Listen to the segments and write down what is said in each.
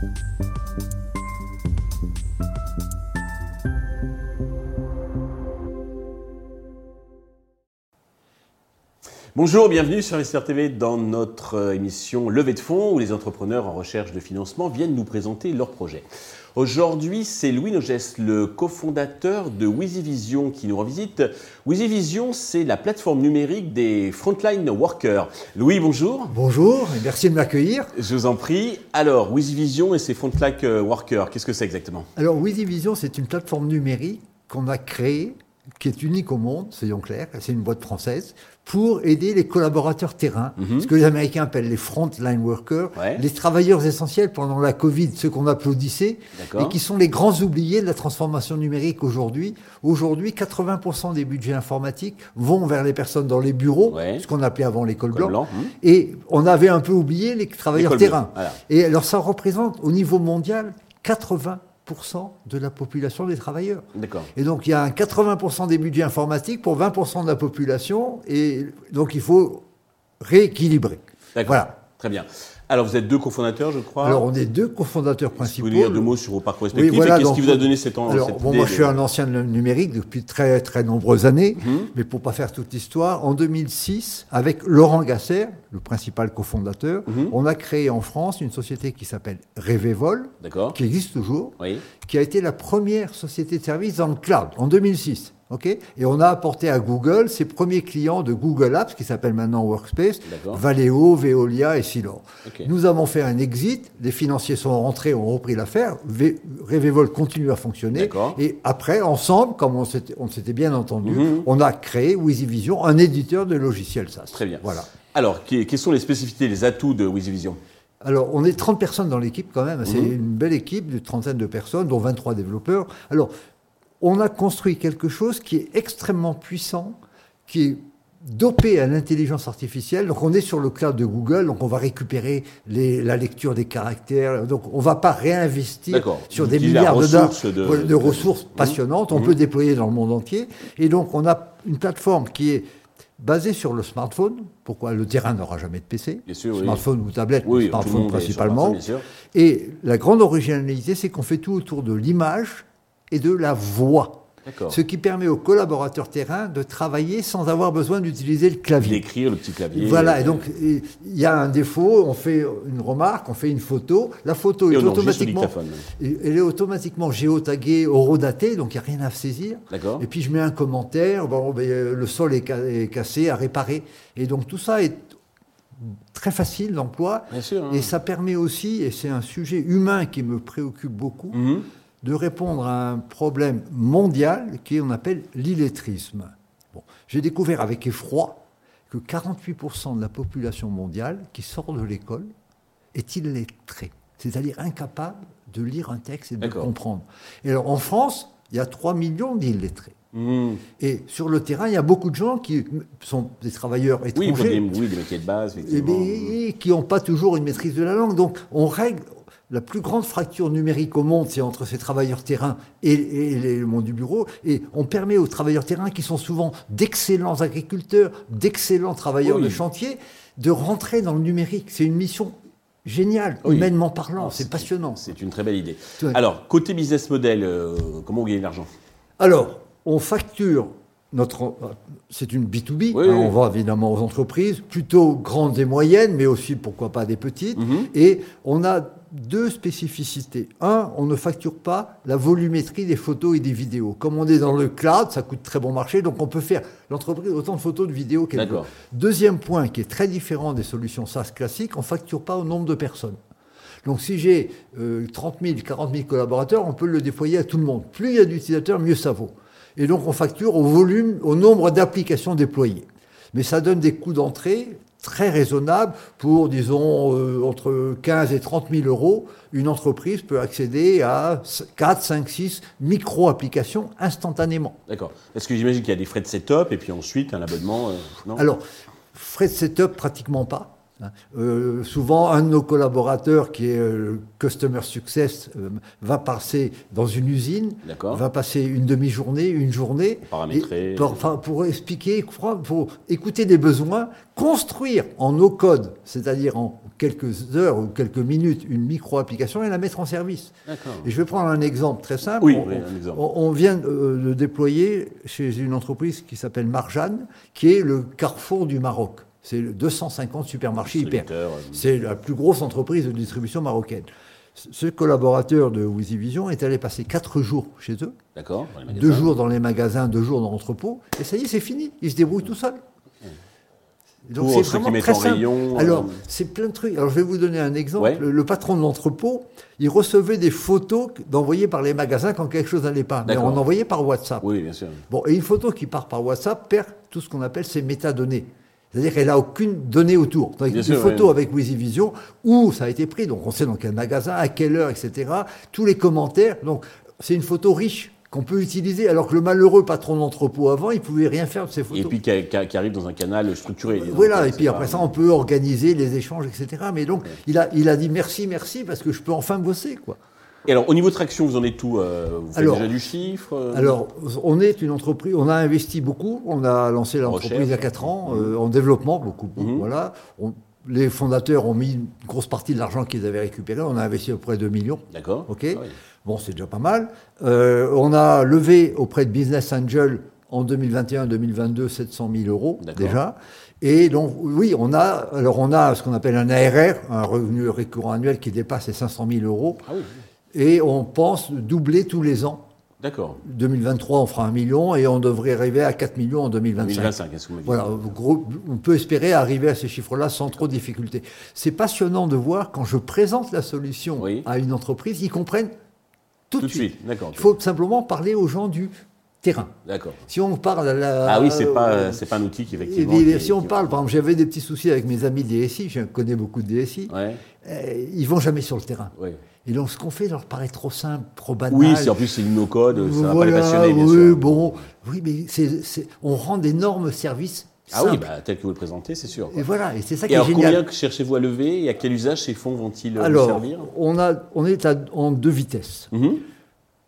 Thank you. Bonjour, bienvenue sur Investir TV dans notre euh, émission Levée de fonds où les entrepreneurs en recherche de financement viennent nous présenter leurs projets. Aujourd'hui, c'est Louis Nogès, le cofondateur de WeezyVision qui nous revisite. WeezyVision, c'est la plateforme numérique des frontline workers. Louis, bonjour. Bonjour et merci de m'accueillir. Je vous en prie. Alors, WeezyVision et ses frontline workers, qu'est-ce que c'est exactement? Alors, WeezyVision, c'est une plateforme numérique qu'on a créée qui est unique au monde, soyons clairs, c'est une boîte française, pour aider les collaborateurs terrain, Mhm. ce que les Américains appellent les frontline workers, Ouais. les travailleurs essentiels pendant la Covid, ceux qu'on applaudissait, et qui sont les grands oubliés de la transformation numérique aujourd'hui. Aujourd'hui, 80% des budgets informatiques vont vers les personnes dans les bureaux, Ouais. ce qu'on appelait avant l'école Col blanche, blanc, hum. et on avait un peu oublié les travailleurs terrain. voilà. Et alors ça représente au niveau mondial 80% de la population des travailleurs. D'accord. Et donc il y a un 80% des budgets informatiques pour 20% de la population, et donc il faut rééquilibrer. D'accord. Voilà. Très bien. Alors, vous êtes deux cofondateurs, je crois. Alors on est deux cofondateurs Vous principaux. pouvez dire deux mots sur vos parcours Oui, respectifs voilà, et qu'est-ce qui vous a donné cette, Alors, cette bon, idée moi, je suis un ancien numérique depuis très, très nombreuses années, Mhm. mais pour pas faire toute l'histoire, en 2006, avec Laurent Gasser, le principal cofondateur, Mhm. on a créé en France une société qui s'appelle Révévol, D'accord. qui existe toujours, Oui. qui a été la première société de service dans le cloud en 2006. Ok? Et on a apporté à Google ses premiers clients de Google Apps, qui s'appelle maintenant Workspace. Valeo, Veolia et Silor. Ok. Nous avons fait un exit, les financiers sont rentrés, ont repris l'affaire, Ve- Revevol continue à fonctionner, et après, ensemble, comme on s'était bien entendu, Mhm. on a créé WeezyVision, un éditeur de logiciels SaaS. Très bien. Voilà. Alors, que- quelles sont les spécificités, les atouts de WeezyVision Alors, on est 30 personnes dans l'équipe quand même. C'est Mhm. une belle équipe d'une trentaine de personnes, dont 23 développeurs. Alors, on a construit quelque chose qui est extrêmement puissant, qui est dopé à l'intelligence artificielle. Donc, on est sur le cloud de Google, donc on va récupérer les- la lecture des caractères. Donc, on va pas réinvestir sur des milliards de, de- ressources Mhm. passionnantes. On Mhm. peut déployer dans le monde entier. Et donc, on a une plateforme qui est basée sur le smartphone. Pourquoi? Le terrain n'aura jamais de PC Bien sûr, oui. Smartphone ou tablette, Oui, smartphone principalement. smartphone. Et la grande originalité, c'est qu'on fait tout autour de l'image et de la voix. Ce qui permet aux collaborateurs terrain de travailler sans avoir besoin d'utiliser le clavier. D'écrire le petit clavier. Voilà, et donc il y a un défaut, on fait une remarque, on fait une photo, la photo Et est automatiquement, elle est automatiquement géotaguée, horodatée, donc il n'y a rien à saisir. Et puis je mets un commentaire, bon, ben, le sol est, ca- est cassé, à réparer. Et donc tout ça est très facile d'emploi. Hein. Et ça permet aussi, et c'est un sujet humain qui me préoccupe beaucoup, Mhm. De répondre à un problème mondial qui est, on appelle l'illettrisme. Bon, J'ai découvert avec effroi que 48% de la population mondiale qui sort de l'école est illettrée, c'est-à-dire incapable de lire un texte et de le comprendre. Et alors en France, il y a 3 millions d'illettrés. Mhm. Et sur le terrain, il y a beaucoup de gens qui sont des travailleurs Oui, étrangers des, oui, des métiers de base, effectivement. bien, qui n'ont pas toujours une maîtrise de la langue. Donc, on règle. La plus grande fracture numérique au monde, c'est entre ces travailleurs terrain et, le monde du bureau. Et on permet aux travailleurs terrain, qui sont souvent d'excellents agriculteurs, d'excellents travailleurs Oui. de chantier, de rentrer dans le numérique. C'est une mission géniale, Oui. humainement parlant. Alors, C'est passionnant. C'est une très belle idée. Alors, côté business model, euh, comment vous gagnez de l'argent? Alors, on facture notre. C'est une B2B. Oui, hein, oui. On va évidemment aux entreprises, plutôt grandes et moyennes, mais aussi, pourquoi pas, des petites. Mhm. Et on a deux spécificités. Un, on ne facture pas la volumétrie des photos et des vidéos. Comme on est dans le cloud, ça coûte très bon marché, donc on peut faire l'entreprise autant de photos, de vidéos qu'elle veut. Deuxième point, qui est très différent des solutions SaaS classiques, on ne facture pas au nombre de personnes. Donc si j'ai euh, 30 000, 40 000 collaborateurs, on peut le déployer à tout le monde. Plus il y a d'utilisateurs, mieux ça vaut. Et donc on facture au volume, au nombre d'applications déployées. Mais ça donne des coûts d'entrée très raisonnables pour, disons, euh, entre 15 et 30 000 euros. Une entreprise peut accéder à 4, 5, 6 micro-applications instantanément. D'accord. Parce que j'imagine qu'il y a des frais de setup et puis ensuite un abonnement. euh, non? Alors, frais de setup, pratiquement pas. Hein. Euh, souvent, un de nos collaborateurs, qui est euh, Customer Success, euh, va passer dans une usine, va passer une demi-journée, une journée, pour, expliquer, pour écouter des besoins, construire en no code, c'est-à-dire en quelques heures ou quelques minutes, une micro-application et la mettre en service. Et je vais prendre un exemple très simple. Oui, on, un exemple. on, vient de déployer chez une entreprise qui s'appelle Marjane, qui est le carrefour du Maroc. C'est 250 supermarchés hyper. C'est la plus grosse entreprise de distribution marocaine. Ce collaborateur de Vision est allé passer 4 jours chez eux. D'accord. Deux jours dans les magasins, deux jours dans l'entrepôt. Et ça y est, c'est fini. Il se débrouille tout seul. Donc c'est vraiment très simple. Rayon, Alors, euh, c'est plein de trucs. Alors, je vais vous donner un exemple. Le, patron de l'entrepôt, il recevait des photos d'envoyer par les magasins quand quelque chose n'allait pas. Mais on envoyait par WhatsApp. Oui, bien sûr. Bon, et une photo qui part par WhatsApp perd tout ce qu'on appelle ses métadonnées. C'est-à-dire qu'elle n'a aucune donnée autour. Donc, une photo avec Vision, où ça a été pris, donc on sait dans quel magasin, à quelle heure, etc. Tous les commentaires. Donc, c'est une photo riche qu'on peut utiliser, alors que le malheureux patron d'entrepôt avant, il pouvait rien faire de ces photos. Et puis qui, arrive dans un canal structuré. Voilà, et puis après ça, on peut organiser les échanges, etc. Mais donc, il, a, il a dit merci, merci, parce que je peux enfin bosser, quoi. Et alors, au niveau de traction, vous en êtes tout euh, Vous faites déjà du chiffre euh Alors, on est une entreprise, on a investi beaucoup, on a lancé l'entreprise il y a 4 ans, euh, en développement, beaucoup, mhm. voilà. les fondateurs ont mis une grosse partie de l'argent qu'ils avaient récupéré, on a investi auprès de 2 millions. D'accord. OK ah Bon, c'est déjà pas mal. on a levé auprès de Business Angel en 2021-2022 700 000 euros déjà. Et donc, oui, on a, alors on a ce qu'on appelle un ARR, un revenu récurrent annuel qui dépasse les 500 000 euros. Ah oui et on pense doubler tous les ans. D'accord. 2023, on fera un million et on devrait arriver à 4 millions en 2025. 2025, est-ce que vous Voilà, on peut espérer arriver à ces chiffres-là sans trop de difficultés. C'est passionnant de voir quand je présente la solution à une entreprise, ils comprennent tout, de suite. D'accord. Il faut simplement parler aux gens du terrain. D'accord. Si on parle à la... Ah oui, c'est pas, c'est pas un outil qui effectivement... si on parle, par exemple, j'avais des petits soucis avec mes amis DSI, je connais beaucoup de DSI, ouais. euh, ils vont jamais sur le terrain. Ouais. Et donc, ce qu'on fait leur paraît trop simple, trop banal. Oui, en plus c'est une no-code, ça va pas les passionner, bien oui, Bon, oui, mais on rend d'énormes services ah oui, bah, tel que vous le présentez, c'est sûr. Et voilà, et c'est ça qui est génial. Combien cherchez-vous à lever et à quel usage ces fonds vont-ils euh, servir on, a, on est en deux vitesses. Mhm.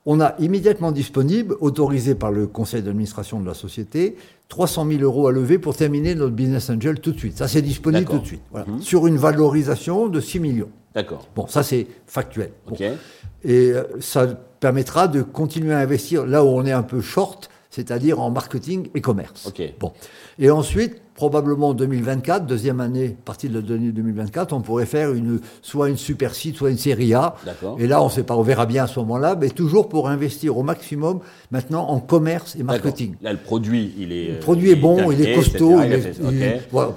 On a immédiatement disponible, autorisé par le conseil d'administration de la société, 300 000 euros à lever pour terminer notre business angel tout de suite. Ça, c'est disponible tout de suite. Mhm. Sur une valorisation de 6 millions. D'accord. Bon, ça c'est factuel. Et euh, ça permettra de continuer à investir là où on est un peu short, c'est-à-dire en marketing et commerce. Bon. Et ensuite, probablement en 2024, deuxième année, partie de l'année 2024, on pourrait faire une, soit une super site, soit une série A. Et là, on sait pas, on verra bien à ce moment-là, mais toujours pour investir au maximum maintenant en commerce et marketing. Là, le produit, il est. Le produit est bon, il est costaud.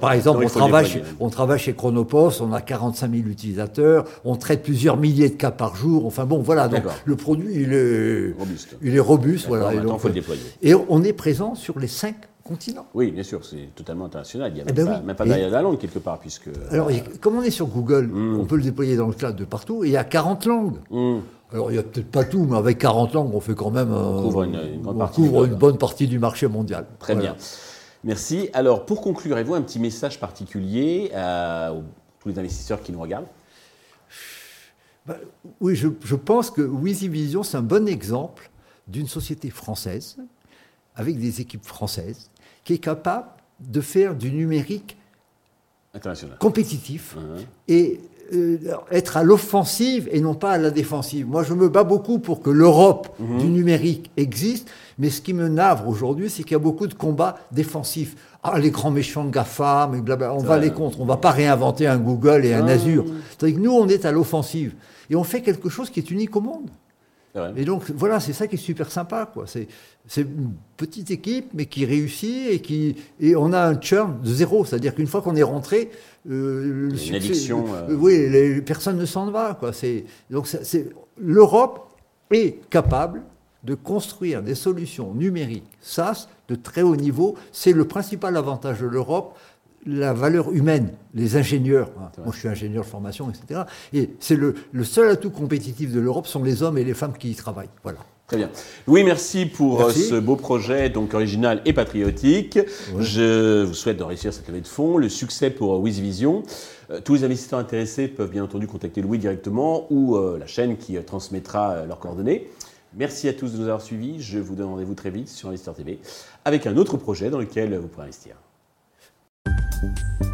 par exemple, on, travaille chez, on travaille chez Chronopost, on a 45 000 utilisateurs, on traite plusieurs milliers de cas par jour. Enfin bon, voilà. Donc le produit, il est robuste. Il est robuste, voilà. Et, donc, faut le déployer. et on est présent sur les cinq continent. Oui, bien sûr, c'est totalement international. Il n'y a eh même, ben pas, même, pas, derrière la langue quelque part. Puisque, alors, comme on est sur Google, hmm. on peut le déployer dans le cloud de partout, et il y a 40 langues. Hmm. Alors, il n'y a peut-être pas tout, mais avec 40 langues, on fait quand même. On couvre une, bonne, partie couvre une bonne partie du marché mondial. Très bien. Merci. Alors, pour conclure, avez-vous un petit message particulier à tous les investisseurs qui nous regardent? Bah, Oui, je, je, pense que Vision, c'est un bon exemple d'une société française, avec des équipes françaises, qui est capable de faire du numérique compétitif uh-huh. et euh, être à l'offensive et non pas à la défensive. Moi, je me bats beaucoup pour que l'Europe uh-huh. du numérique existe, mais ce qui me navre aujourd'hui, c'est qu'il y a beaucoup de combats défensifs. Ah, les grands méchants de GAFA, mais on va les contre. On va pas réinventer un Google et un ah. Azure. C'est-à-dire que nous, on est à l'offensive. Et on fait quelque chose qui est unique au monde. Et donc, voilà, c'est ça qui est super sympa. Quoi. C'est, c'est une petite équipe, mais qui réussit et qui. Et on a un churn de zéro. C'est-à-dire qu'une fois qu'on est rentré. Euh, le une addiction. Euh, oui, les, personne ne s'en va. Quoi. C'est, donc, c'est, l'Europe est capable de construire des solutions numériques SaaS de très haut niveau. C'est le principal avantage de l'Europe la valeur humaine, les ingénieurs. Hein. Moi, je suis ingénieur de formation, etc. Et c'est le, le, seul atout compétitif de l'Europe sont les hommes et les femmes qui y travaillent. Voilà. Très bien. Louis, merci pour euh, ce beau projet, donc original et patriotique. Je vous souhaite de réussir cette levée de fonds, le succès pour WizVision. Euh, tous les investisseurs intéressés peuvent bien entendu contacter Louis directement ou euh, la chaîne qui transmettra leurs coordonnées. Merci à tous de nous avoir suivis. Je vous donne rendez-vous très vite sur Investor TV avec un autre projet dans lequel vous pourrez investir. Thank you.